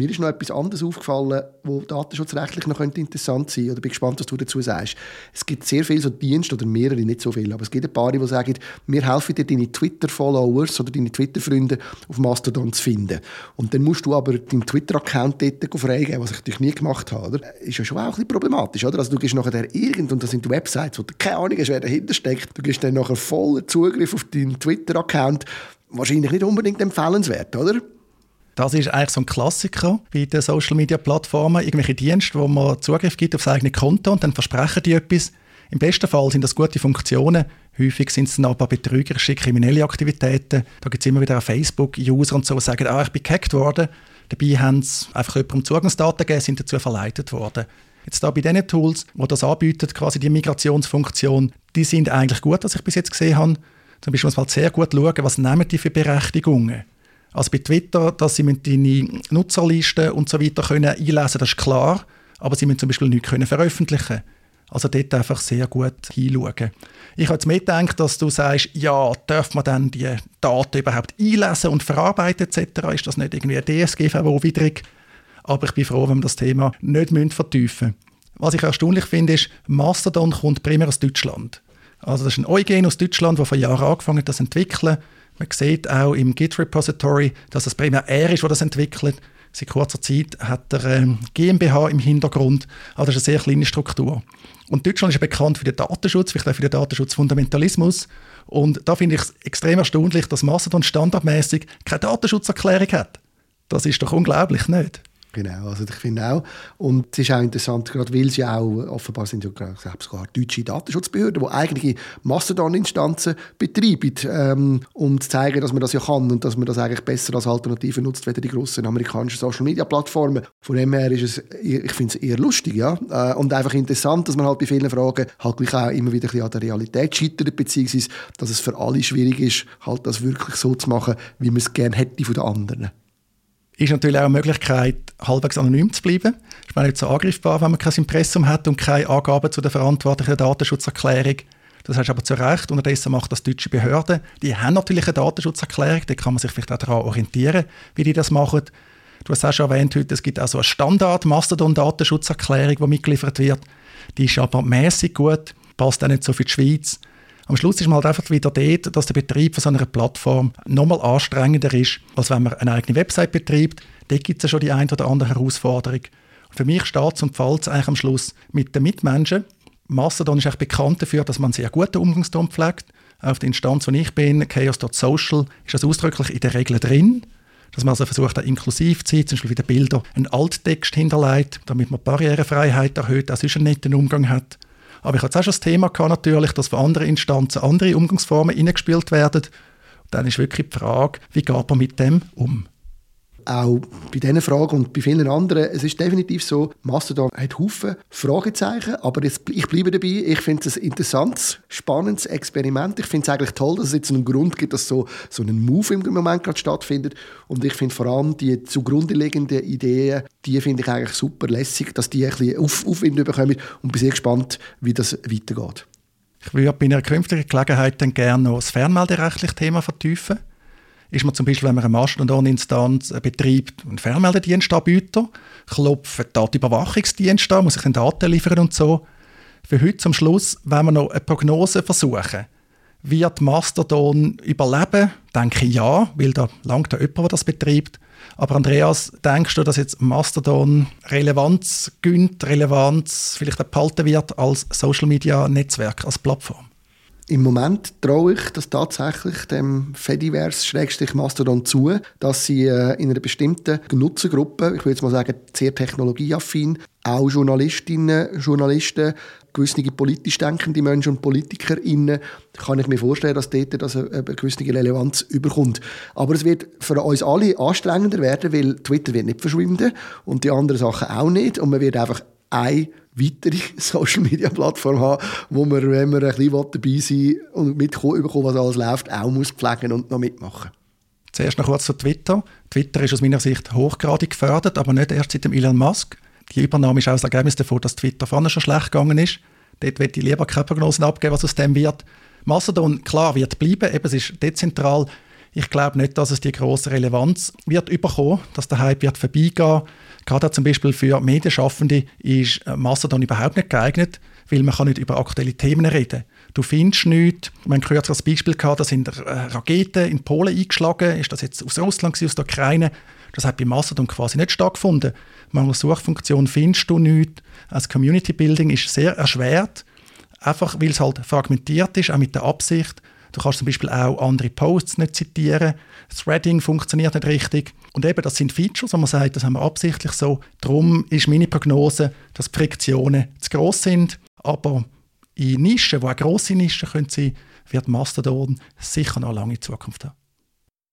Mir ist noch etwas anderes aufgefallen, wo datenschutzrechtlich noch interessant sein könnte. Oder bin gespannt, was du dazu sagst. Es gibt sehr viele so Dienste, oder mehrere, nicht so viele, aber es gibt ein paar, die sagen, wir helfen dir, deine Twitter-Followers oder deine Twitter-Freunde auf Mastodon zu finden. Und dann musst du aber deinen Twitter-Account dort freigeben, was ich natürlich nie gemacht habe. Oder? Ist ja schon auch ein bisschen problematisch. Oder? Also du gehst nachher irgend, und das sind Websites, wo du keine Ahnung hast, wer dahinter steckt. Du gehst dann nachher voller Zugriff auf deinen Twitter-Account. Wahrscheinlich nicht unbedingt empfehlenswert, oder? Das ist eigentlich so ein Klassiker bei den Social Media Plattformen. Irgendwelche Dienste, wo man Zugriff gibt auf das eigene Konto und dann versprechen die etwas. Im besten Fall sind das gute Funktionen. Häufig sind es dann aber betrügerische kriminelle Aktivitäten. Da gibt es immer wieder Facebook-User und so, die sagen, ah, ich bin gehackt worden. Dabei haben sie einfach jemandem Zugangsdaten gegeben, sind dazu verleitet worden. Jetzt da bei diesen Tools, die das anbieten, quasi die Migrationsfunktion, die sind eigentlich gut, was ich bis jetzt gesehen habe. Zum Beispiel muss man halt sehr gut schauen, was nehmen die für Berechtigungen. Also bei Twitter, dass sie deine Nutzerlisten und so weiter können einlesen das ist klar, aber sie müssen zum Beispiel nichts können veröffentlichen Also dort einfach sehr gut hinschauen. Ich habe jetzt mitgedacht, dass du sagst, ja, darf man dann die Daten überhaupt einlesen und verarbeiten etc.? Ist das nicht irgendwie ein DSGVO-widrig? Aber ich bin froh, wenn wir das Thema nicht vertiefen müssen. Was ich erstaunlich finde, ist, Mastodon kommt primär aus Deutschland. Also das ist ein Eugen aus Deutschland, der vor Jahren angefangen hat, das zu entwickeln. Man sieht auch im Git-Repository, dass es primär er ist, der das entwickelt. Seit kurzer Zeit hat er ähm, GmbH im Hintergrund. Also das ist eine sehr kleine Struktur. Und Deutschland ist bekannt für den Datenschutz, vielleicht auch für den Datenschutzfundamentalismus. Und da finde ich es extrem erstaunlich, dass Mastodon standardmäßig keine Datenschutzerklärung hat. Das ist doch unglaublich, nicht? Genau, also ich finde auch. Und es ist auch interessant, gerade weil sie auch, offenbar sind ja sogar deutsche Datenschutzbehörden, die eigene Mastodon-Instanzen betreiben, ähm, um zu zeigen, dass man das ja kann und dass man das eigentlich besser als Alternative nutzt, wie die grossen amerikanischen Social-Media-Plattformen. Von dem her ist es, ich finde es eher lustig, ja. Äh, und einfach interessant, dass man halt bei vielen Fragen halt gleich auch immer wieder ein an der Realität scheitert, beziehungsweise, dass es für alle schwierig ist, halt das wirklich so zu machen, wie man es gerne hätte von den anderen ist natürlich auch eine Möglichkeit, halbwegs anonym zu bleiben. Ist man nicht so angreifbar, wenn man kein Impressum hat und keine Angaben zu der verantwortlichen Datenschutzerklärung. Das heißt aber zu Recht. Unterdessen macht das deutsche Behörden. Die haben natürlich eine Datenschutzerklärung. Da kann man sich vielleicht auch daran orientieren, wie die das machen. Du hast auch schon erwähnt heute, es gibt also eine Standard-Mastodon-Datenschutzerklärung, die mitgeliefert wird. Die ist aber mäßig gut, passt auch nicht so für die Schweiz. Am Schluss ist man halt einfach wieder dort, dass der Betrieb von so einer Plattform nochmal anstrengender ist, als wenn man eine eigene Website betreibt. Dort gibt es ja schon die eine oder andere Herausforderung. Und für mich steht es und fällt es eigentlich am Schluss mit den Mitmenschen. Mastodon ist eigentlich bekannt dafür, dass man einen sehr guten Umgangston pflegt. Auf der Instanz, wo ich bin, chaos.social, ist das ausdrücklich in der Regel drin dass man also versucht, da inklusiv zu sein, zum Beispiel wieder Bilder, einen Alttext hinterlegt, damit man Barrierefreiheit erhöht, auch sonst einen netten Umgang hat. Aber ich hatte auch schon das Thema gehabt, natürlich, dass von anderen Instanzen andere Umgangsformen eingespielt werden. Und dann ist wirklich die Frage, wie geht man mit dem um? Auch bei diesen Fragen und bei vielen anderen, es ist definitiv so, Mastodon hat Haufen Fragezeichen, aber jetzt, ich bleibe dabei, ich finde es ein interessantes, spannendes Experiment. Ich finde es eigentlich toll, dass es jetzt einen Grund gibt, dass so, so ein Move im Moment gerade stattfindet und ich finde vor allem die zugrunde liegenden Ideen, die finde ich eigentlich super lässig, dass die ein bisschen Auf Aufwind bekommen und bin sehr gespannt, wie das weitergeht. Ich würde bei einer künftigen Gelegenheit dann gerne noch das fernmelderechtliche Thema vertiefen ist man zum Beispiel, wenn man eine Mastodon-Instanz betreibt, ein Fernmeldedienstanbieter, klopft Datenüberwachungsdienst an, muss ich Daten liefern und so. Für heute zum Schluss, wenn wir noch eine Prognose versuchen, wird Mastodon überleben? Denke ich ja, weil da langt ja jemand, der das betreibt. Aber Andreas, denkst du, dass jetzt Mastodon Relevanz gönnt, Relevanz vielleicht behalten wird als Social Media Netzwerk, als Plattform? Im Moment traue ich das tatsächlich dem Fediverse-Mastodon zu, dass sie äh, in einer bestimmten Nutzergruppe, ich würde jetzt mal sagen sehr technologieaffin, auch Journalistinnen, Journalisten, gewisse politisch denkende Menschen und PolitikerInnen, kann ich mir vorstellen, dass dort das eine, gewisse Relevanz überkommt. Aber es wird für uns alle anstrengender werden, weil Twitter wird nicht verschwinden und die anderen Sachen auch nicht und man wird einfach eine weitere Social-Media-Plattform haben, wo man, wenn man ein bisschen dabei sein und mitbekommen, was alles läuft, auch muss pflegen und noch mitmachen Zuerst noch kurz zu Twitter. Twitter ist aus meiner Sicht hochgradig gefördert, aber nicht erst seit dem Elon Musk. Die Übernahme ist auch das Ergebnis davon, dass Twitter vorne schon schlecht gegangen ist. Dort wird ich lieber keine Prognosen abgeben, was aus dem wird. Mastodon, klar, wird bleiben. Eben, es ist dezentral. Ich glaube nicht, dass es die große Relevanz wird überkommen, dass der Hype wird vorbeigehen. Gerade zum Beispiel für Medienschaffende ist Mastodon überhaupt nicht geeignet, weil man kann nicht über aktuelle Themen reden. Du findest nichts. Wir haben kürzlich das Beispiel gehabt, da sind äh, Raketen in Polen eingeschlagen. Ist das jetzt aus Russland, aus der Ukraine? Das hat bei Mastodon quasi nicht stattgefunden. Mangels Suchfunktion findest du nichts. Das Community Building ist sehr erschwert, einfach weil es halt fragmentiert ist, auch mit der Absicht. Du kannst zum Beispiel auch andere Posts nicht zitieren. Threading funktioniert nicht richtig. Und eben, das sind Features, wo man sagt, das haben wir absichtlich so. Darum ist meine Prognose, dass Friktionen zu gross sind. Aber in Nischen, die auch grosse Nischen können wird Mastodon sicher noch eine lange Zukunft haben.